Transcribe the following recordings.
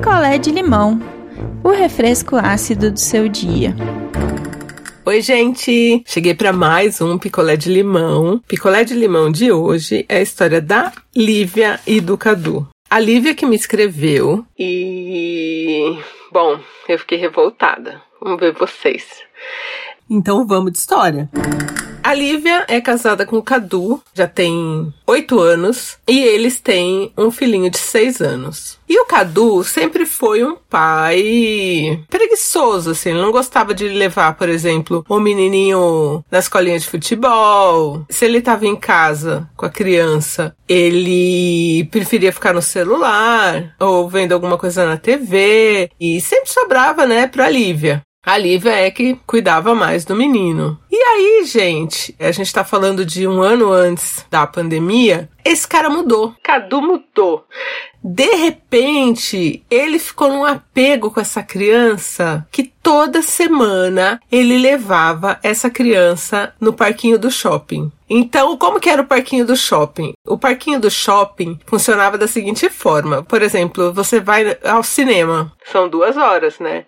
picolé de limão, o refresco ácido do seu dia. Oi, gente! Cheguei para mais um picolé de limão. Picolé de limão de hoje é a história da Lívia e do Cadu. A Lívia que me escreveu e. Bom, eu fiquei revoltada. Vamos ver vocês. Então vamos de história. A Lívia é casada com o Cadu, já tem oito anos, e eles têm um filhinho de seis anos. E o Cadu sempre foi um pai preguiçoso, assim, ele não gostava de levar, por exemplo, o menininho na escolinha de futebol. Se ele estava em casa com a criança, ele preferia ficar no celular ou vendo alguma coisa na TV, e sempre sobrava, né, pra Lívia. A Lívia é que cuidava mais do menino. E aí, gente, a gente tá falando de um ano antes da pandemia. Esse cara mudou. Cadu mudou. De repente, ele ficou num apego com essa criança que toda semana ele levava essa criança no parquinho do shopping. Então, como que era o parquinho do shopping? O parquinho do shopping funcionava da seguinte forma. Por exemplo, você vai ao cinema. São duas horas, né?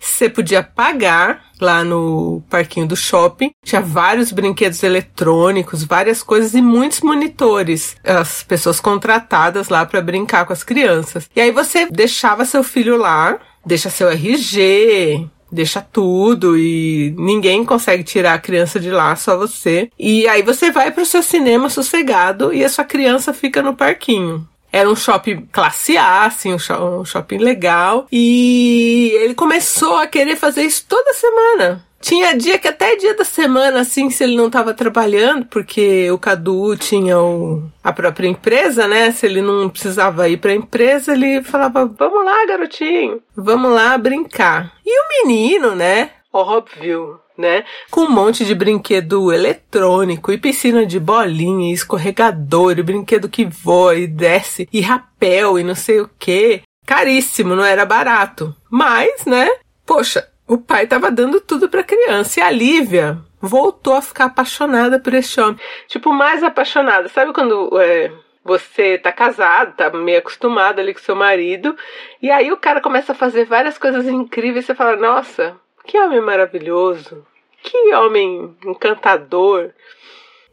Você podia pagar lá no parquinho do shopping. Tinha vários brinquedos eletrônicos, várias coisas e muitos monitores. As pessoas contratadas lá para brincar com as crianças. E aí você deixava seu filho lá, deixa seu RG, deixa tudo e ninguém consegue tirar a criança de lá, só você. E aí você vai pro seu cinema sossegado e a sua criança fica no parquinho. Era um shopping classe A, assim, um, shopping legal. E ele começou a querer fazer isso toda semana. Tinha dia que até dia da semana, assim, se ele não estava trabalhando, porque o Cadu tinha o, a própria empresa, né? Se ele não precisava ir para empresa, ele falava: Vamos lá, garotinho, vamos lá brincar. E o menino, né? Óbvio, né? Com um monte de brinquedo eletrônico e piscina de bolinha, e escorregador, e brinquedo que voa e desce, e rapel e não sei o que. Caríssimo, não era barato. Mas, né? Poxa, o pai tava dando tudo pra criança. E a Lívia voltou a ficar apaixonada por esse homem. Tipo, mais apaixonada. Sabe quando é, você tá casado, tá meio acostumado ali com seu marido, e aí o cara começa a fazer várias coisas incríveis e você fala, nossa, que homem maravilhoso. Que homem encantador.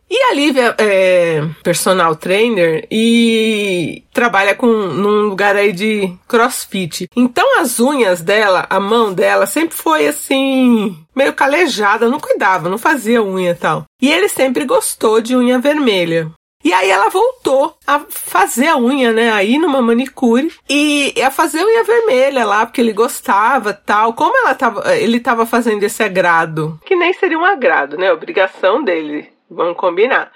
E a Lívia é personal trainer e trabalha com num lugar aí de crossfit. Então as unhas dela, a mão dela sempre foi assim, meio calejada, não cuidava, não fazia unha e tal. E ele sempre gostou de unha vermelha. E aí ela voltou a fazer a unha, né? Aí numa manicure e a fazer unha vermelha lá, porque ele gostava, tal. Como ela tava, ele tava fazendo esse agrado, que nem seria um agrado, né? Obrigação dele, vamos combinar.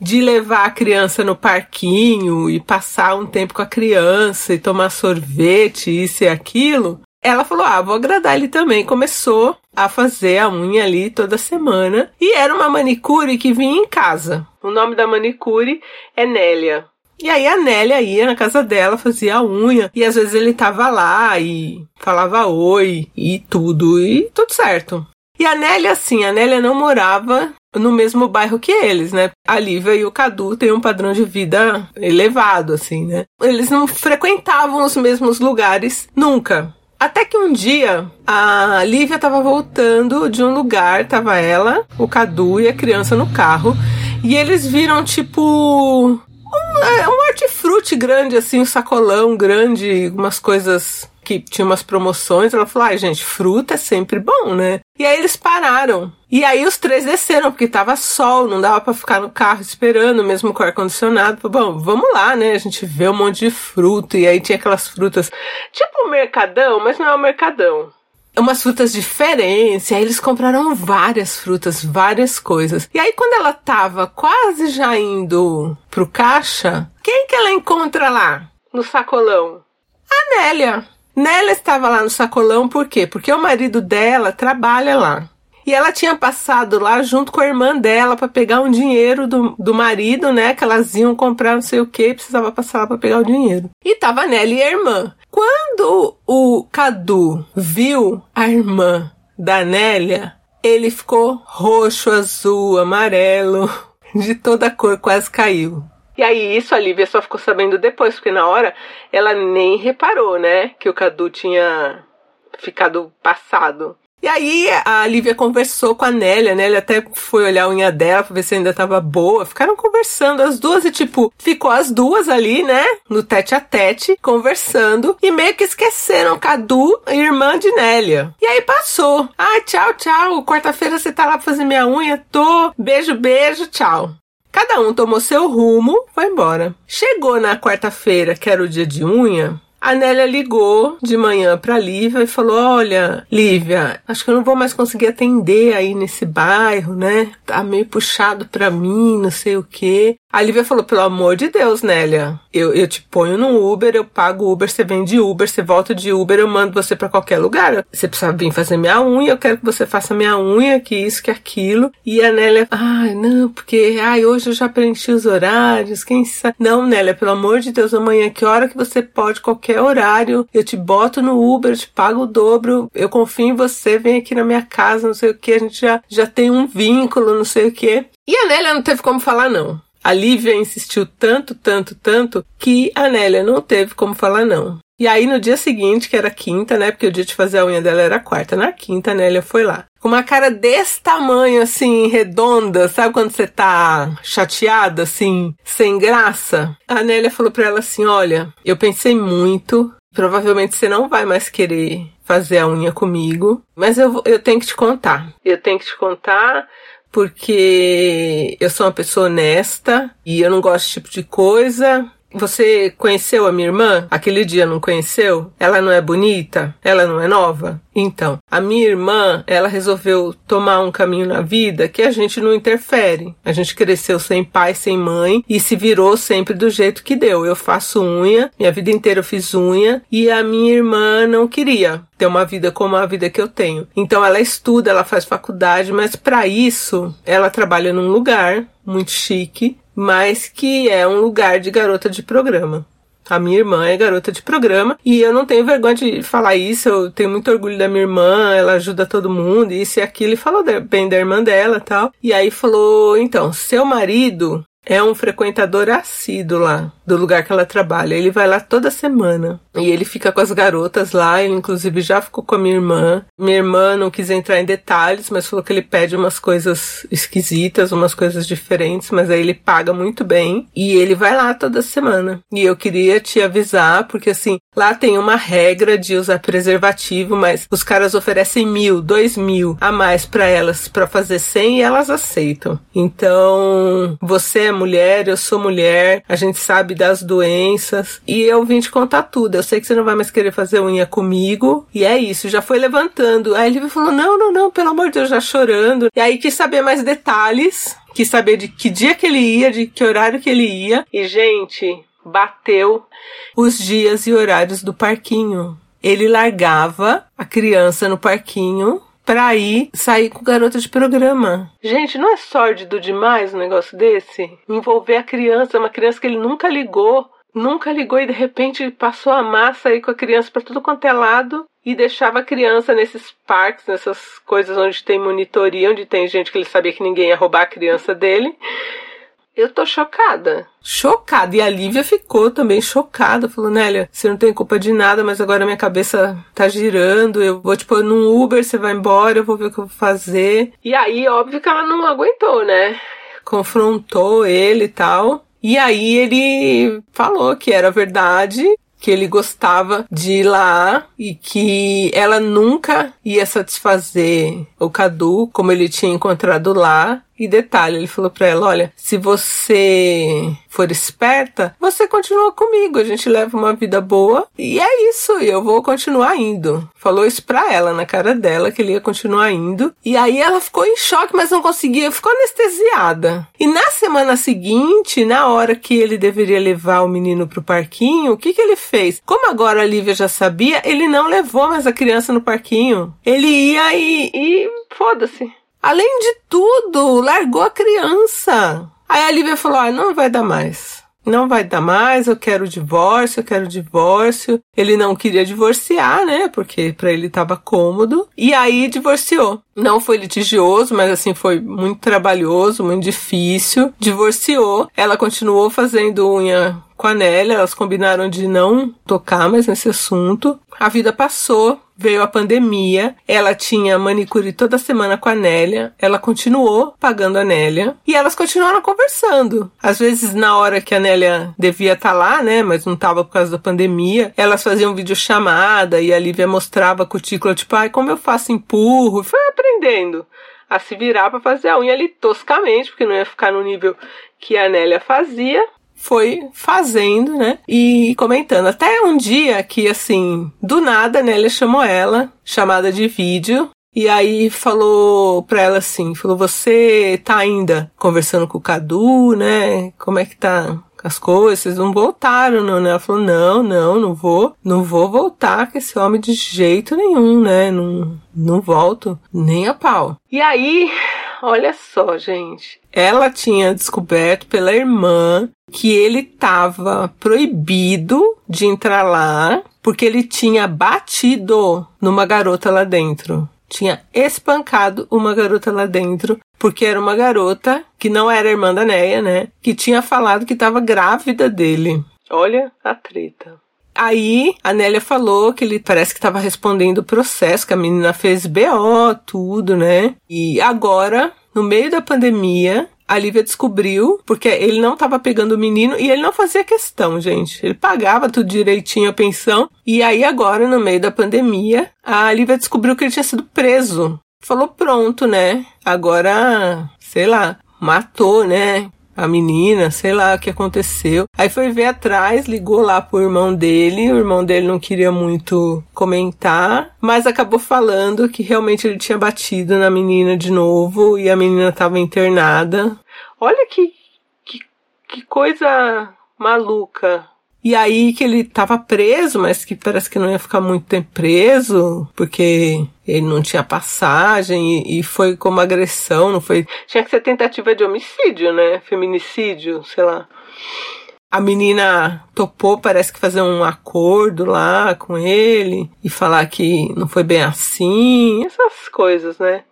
De levar a criança no parquinho e passar um tempo com a criança e tomar sorvete, isso e aquilo. Ela falou: Ah, vou agradar ele também. Começou a fazer a unha ali toda semana. E era uma manicure que vinha em casa. O nome da manicure é Nélia. E aí a Nélia ia na casa dela, fazia a unha, e às vezes ele tava lá e falava oi e tudo, e tudo certo. E a Nélia, assim, a Nélia não morava no mesmo bairro que eles, né? A Lívia e o Cadu têm um padrão de vida elevado, assim, né? Eles não frequentavam os mesmos lugares nunca. Até que um dia a Lívia tava voltando de um lugar, tava ela, o Cadu e a criança no carro, e eles viram tipo um, é, um hortifruti grande, assim, um sacolão grande, umas coisas que tinha umas promoções. Ela falou: ai, gente, fruta é sempre bom, né? E aí eles pararam. E aí os três desceram, porque tava sol, não dava para ficar no carro esperando, mesmo com ar-condicionado. Bom, vamos lá, né? A gente vê um monte de fruta. E aí tinha aquelas frutas, tipo um mercadão, mas não é um mercadão umas frutas diferentes. E aí eles compraram várias frutas, várias coisas. E aí quando ela tava quase já indo pro caixa, quem que ela encontra lá no sacolão? A Nélia. Nélia estava lá no sacolão por quê? Porque o marido dela trabalha lá. E ela tinha passado lá junto com a irmã dela para pegar um dinheiro do, do marido, né? Que elas iam comprar não sei o que, precisava passar lá para pegar o dinheiro. E tava a Nelly e a irmã. Quando o Cadu viu a irmã da Nélia, ele ficou roxo, azul, amarelo, de toda cor, quase caiu. E aí isso a Lívia só ficou sabendo depois, porque na hora ela nem reparou, né, que o Cadu tinha ficado passado. E aí a Lívia conversou com a Nélia, a Nélia até foi olhar a unha dela pra ver se ainda tava boa. Ficaram conversando as duas e tipo, ficou as duas ali, né, no tete a tete, conversando e meio que esqueceram Cadu, irmã de Nélia. E aí passou. Ah, tchau, tchau. Quarta-feira você tá lá pra fazer minha unha? Tô. Beijo, beijo, tchau. Cada um tomou seu rumo, foi embora. Chegou na quarta-feira, que era o dia de unha, a Nélia ligou de manhã para Lívia e falou: Olha, Lívia, acho que eu não vou mais conseguir atender aí nesse bairro, né? Tá meio puxado para mim, não sei o quê. A Lívia falou: pelo amor de Deus, Nélia, eu, eu te ponho no Uber, eu pago Uber, você vem de Uber, você volta de Uber, eu mando você para qualquer lugar. Você precisa vir fazer minha unha, eu quero que você faça minha unha, que isso, que aquilo. E a Nélia, ai, não, porque ai, hoje eu já preenchi os horários, quem sabe. Não, Nélia, pelo amor de Deus, amanhã, que hora que você pode, qualquer horário, eu te boto no Uber, eu te pago o dobro, eu confio em você, vem aqui na minha casa, não sei o que, a gente já, já tem um vínculo, não sei o que. E a Nélia não teve como falar não. A Lívia insistiu tanto, tanto, tanto que a Nélia não teve como falar não. E aí no dia seguinte, que era quinta, né? Porque o dia de fazer a unha dela era quarta. Na quinta, a Nélia foi lá. Com uma cara desse tamanho, assim, redonda, sabe quando você tá chateada, assim, sem graça? A Nélia falou pra ela assim: Olha, eu pensei muito, provavelmente você não vai mais querer fazer a unha comigo, mas eu, eu tenho que te contar. Eu tenho que te contar porque eu sou uma pessoa honesta e eu não gosto desse tipo de coisa. Você conheceu a minha irmã? Aquele dia não conheceu? Ela não é bonita? Ela não é nova? Então, a minha irmã, ela resolveu tomar um caminho na vida que a gente não interfere. A gente cresceu sem pai, sem mãe e se virou sempre do jeito que deu. Eu faço unha, minha vida inteira eu fiz unha e a minha irmã não queria ter uma vida como a vida que eu tenho. Então ela estuda, ela faz faculdade, mas para isso ela trabalha num lugar muito chique, mas que é um lugar de garota de programa. A minha irmã é garota de programa e eu não tenho vergonha de falar isso. Eu tenho muito orgulho da minha irmã, ela ajuda todo mundo, isso e aquilo. E falou bem da irmã dela tal. E aí falou: então, seu marido é um frequentador assíduo lá do lugar que ela trabalha. Ele vai lá toda semana e ele fica com as garotas lá. Ele, inclusive, já ficou com a minha irmã. Minha irmã não quis entrar em detalhes, mas falou que ele pede umas coisas esquisitas, umas coisas diferentes, mas aí ele paga muito bem e ele vai lá toda semana. E eu queria te avisar, porque assim, lá tem uma regra de usar preservativo, mas os caras oferecem mil, dois mil a mais para elas para fazer cem e elas aceitam. Então, você é mulher, eu sou mulher, a gente sabe das doenças e eu vim te contar tudo. Eu sei que você não vai mais querer fazer unha comigo e é isso. Já foi levantando. Aí ele falou: não, não, não, pelo amor de Deus, já chorando. E aí quis saber mais detalhes, quis saber de que dia que ele ia, de que horário que ele ia. E gente, bateu os dias e horários do parquinho. Ele largava a criança no parquinho pra ir sair com garota de programa. Gente, não é sórdido demais um negócio desse? Envolver a criança, uma criança que ele nunca ligou, nunca ligou e de repente passou a massa aí com a criança para tudo quanto é lado e deixava a criança nesses parques, nessas coisas onde tem monitoria, onde tem gente que ele sabia que ninguém ia roubar a criança dele. Eu tô chocada. Chocada. E a Lívia ficou também chocada. Falou, Nélia, você não tem culpa de nada, mas agora minha cabeça tá girando. Eu vou te pôr num Uber, você vai embora, eu vou ver o que eu vou fazer. E aí, óbvio que ela não aguentou, né? Confrontou ele e tal. E aí ele falou que era verdade, que ele gostava de ir lá e que ela nunca ia satisfazer o Cadu como ele tinha encontrado lá e detalhe, ele falou para ela: olha, se você for esperta, você continua comigo, a gente leva uma vida boa e é isso, eu vou continuar indo. Falou isso pra ela, na cara dela, que ele ia continuar indo. E aí ela ficou em choque, mas não conseguia, ficou anestesiada. E na semana seguinte, na hora que ele deveria levar o menino pro parquinho, o que que ele fez? Como agora a Lívia já sabia, ele não levou mais a criança no parquinho. Ele ia e, e foda-se. Além de tudo, largou a criança. Aí a Lívia falou: ah, não vai dar mais. não vai dar mais, eu quero divórcio, eu quero divórcio. Ele não queria divorciar, né? Porque para ele estava cômodo. E aí divorciou. Não foi litigioso, mas assim foi muito trabalhoso, muito difícil. Divorciou. Ela continuou fazendo unha com a Nélia, elas combinaram de não tocar mais nesse assunto. A vida passou, veio a pandemia, ela tinha manicure toda semana com a Nélia, ela continuou pagando a Nélia e elas continuaram conversando. Às vezes, na hora que a Nélia devia estar tá lá, né, mas não estava por causa da pandemia, elas faziam videochamada e a Lívia mostrava a cutícula, tipo, ai, como eu faço empurro, foi aprendendo a se virar para fazer a unha ali toscamente, porque não ia ficar no nível que a Nélia fazia foi fazendo, né? E comentando. Até um dia que, assim, do nada, né? Ele chamou ela, chamada de vídeo. E aí falou pra ela assim, falou, você tá ainda conversando com o Cadu, né? Como é que tá as coisas? Vocês não voltaram, não, né? Ela falou, não, não, não vou, não vou voltar com esse homem de jeito nenhum, né? Não, não volto nem a pau. E aí, olha só, gente. Ela tinha descoberto pela irmã que ele estava proibido de entrar lá porque ele tinha batido numa garota lá dentro. Tinha espancado uma garota lá dentro, porque era uma garota que não era irmã da Neia, né? Que tinha falado que estava grávida dele. Olha a treta. Aí a Nélia falou que ele parece que estava respondendo o processo, que a menina fez BO, tudo, né? E agora, no meio da pandemia, a Lívia descobriu, porque ele não estava pegando o menino e ele não fazia questão, gente. Ele pagava tudo direitinho a pensão. E aí, agora, no meio da pandemia, a Lívia descobriu que ele tinha sido preso. Falou: pronto, né? Agora, sei lá, matou, né? A menina, sei lá o que aconteceu. Aí foi ver atrás, ligou lá pro irmão dele, o irmão dele não queria muito comentar, mas acabou falando que realmente ele tinha batido na menina de novo e a menina estava internada. Olha que, que, que coisa maluca. E aí que ele estava preso, mas que parece que não ia ficar muito tempo preso, porque ele não tinha passagem e, e, foi como agressão, não foi. Tinha que ser tentativa de homicídio, né? Feminicídio, sei lá. A menina topou, parece que fazer um acordo lá com ele e falar que não foi bem assim, essas coisas, né?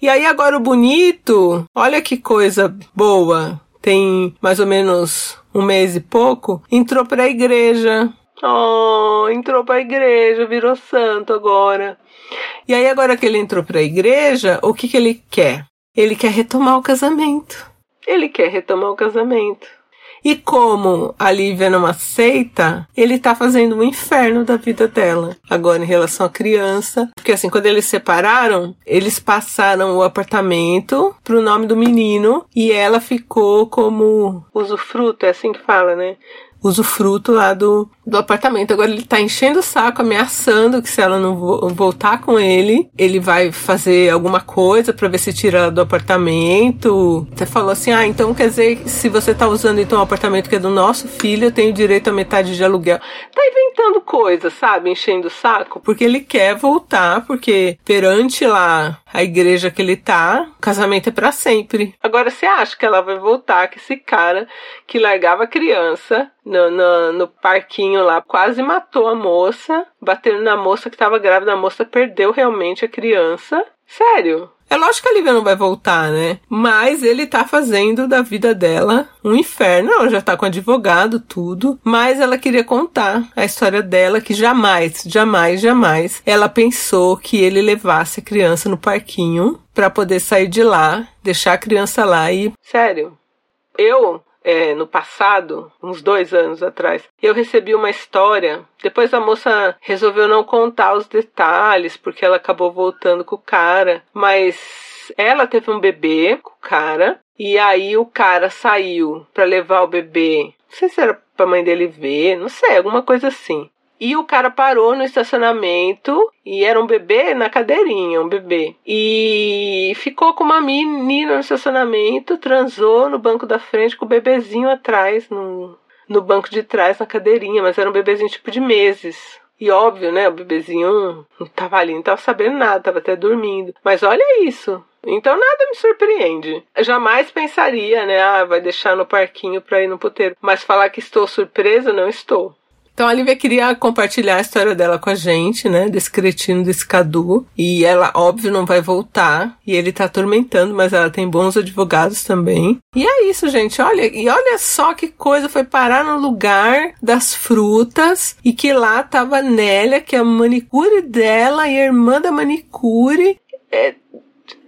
E aí agora o bonito, olha que coisa boa. Tem mais ou menos um mês e pouco, entrou para a igreja. Oh, entrou para a igreja, virou santo agora. E aí agora que ele entrou para a igreja, o que que ele quer? Ele quer retomar o casamento. Ele quer retomar o casamento. E como a Lívia não aceita, ele tá fazendo um inferno da vida dela. Agora, em relação à criança. Porque assim, quando eles separaram, eles passaram o apartamento pro nome do menino e ela ficou como usufruto, é assim que fala, né? Usufruto lá do, do apartamento. Agora ele tá enchendo o saco, ameaçando que se ela não vo voltar com ele, ele vai fazer alguma coisa para ver se tira ela do apartamento. Você falou assim: ah, então quer dizer se você tá usando então o apartamento que é do nosso filho, eu tenho direito a metade de aluguel. Tá inventando coisa, sabe? Enchendo o saco, porque ele quer voltar, porque perante lá a igreja que ele tá, o casamento é para sempre. Agora você acha que ela vai voltar que esse cara que largava a criança no, no, no, parquinho lá, quase matou a moça, batendo na moça que estava grávida, a moça perdeu realmente a criança. Sério. É lógico que a Lívia não vai voltar, né? Mas ele tá fazendo da vida dela um inferno. Ela já tá com advogado, tudo. Mas ela queria contar a história dela que jamais, jamais, jamais ela pensou que ele levasse a criança no parquinho para poder sair de lá, deixar a criança lá e. Sério. Eu é, no passado, uns dois anos atrás, eu recebi uma história. Depois a moça resolveu não contar os detalhes, porque ela acabou voltando com o cara, mas ela teve um bebê com o cara, e aí o cara saiu para levar o bebê. Não sei se era pra mãe dele ver, não sei, alguma coisa assim. E o cara parou no estacionamento e era um bebê na cadeirinha, um bebê. E ficou com uma menina no estacionamento, transou no banco da frente com o bebezinho atrás, no, no banco de trás, na cadeirinha, mas era um bebezinho tipo de meses. E óbvio, né? O bebezinho não tava ali, não tava sabendo nada, tava até dormindo. Mas olha isso. Então nada me surpreende. Eu jamais pensaria, né? Ah, vai deixar no parquinho pra ir no puteiro. Mas falar que estou surpresa, não estou. Então a Lívia queria compartilhar a história dela com a gente, né? Desse cretino, desse Cadu. E ela, óbvio, não vai voltar. E ele tá atormentando, mas ela tem bons advogados também. E é isso, gente. Olha, e olha só que coisa foi parar no lugar das frutas. E que lá tava Nélia, que é a manicure dela e a irmã da manicure. É...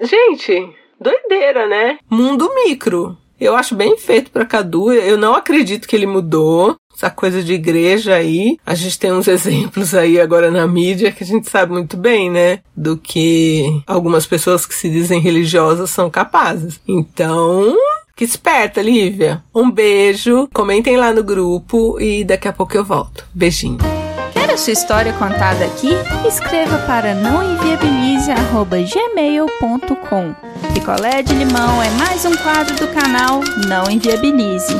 Gente, doideira, né? Mundo micro. Eu acho bem feito para Cadu. Eu não acredito que ele mudou essa coisa de igreja aí, a gente tem uns exemplos aí agora na mídia que a gente sabe muito bem, né? Do que algumas pessoas que se dizem religiosas são capazes. Então, que esperta, Lívia. Um beijo, comentem lá no grupo e daqui a pouco eu volto. Beijinho. Quer a sua história contada aqui? Escreva para nãoenviabilize.gmail.com Picolé de limão é mais um quadro do canal Não Enviabilize.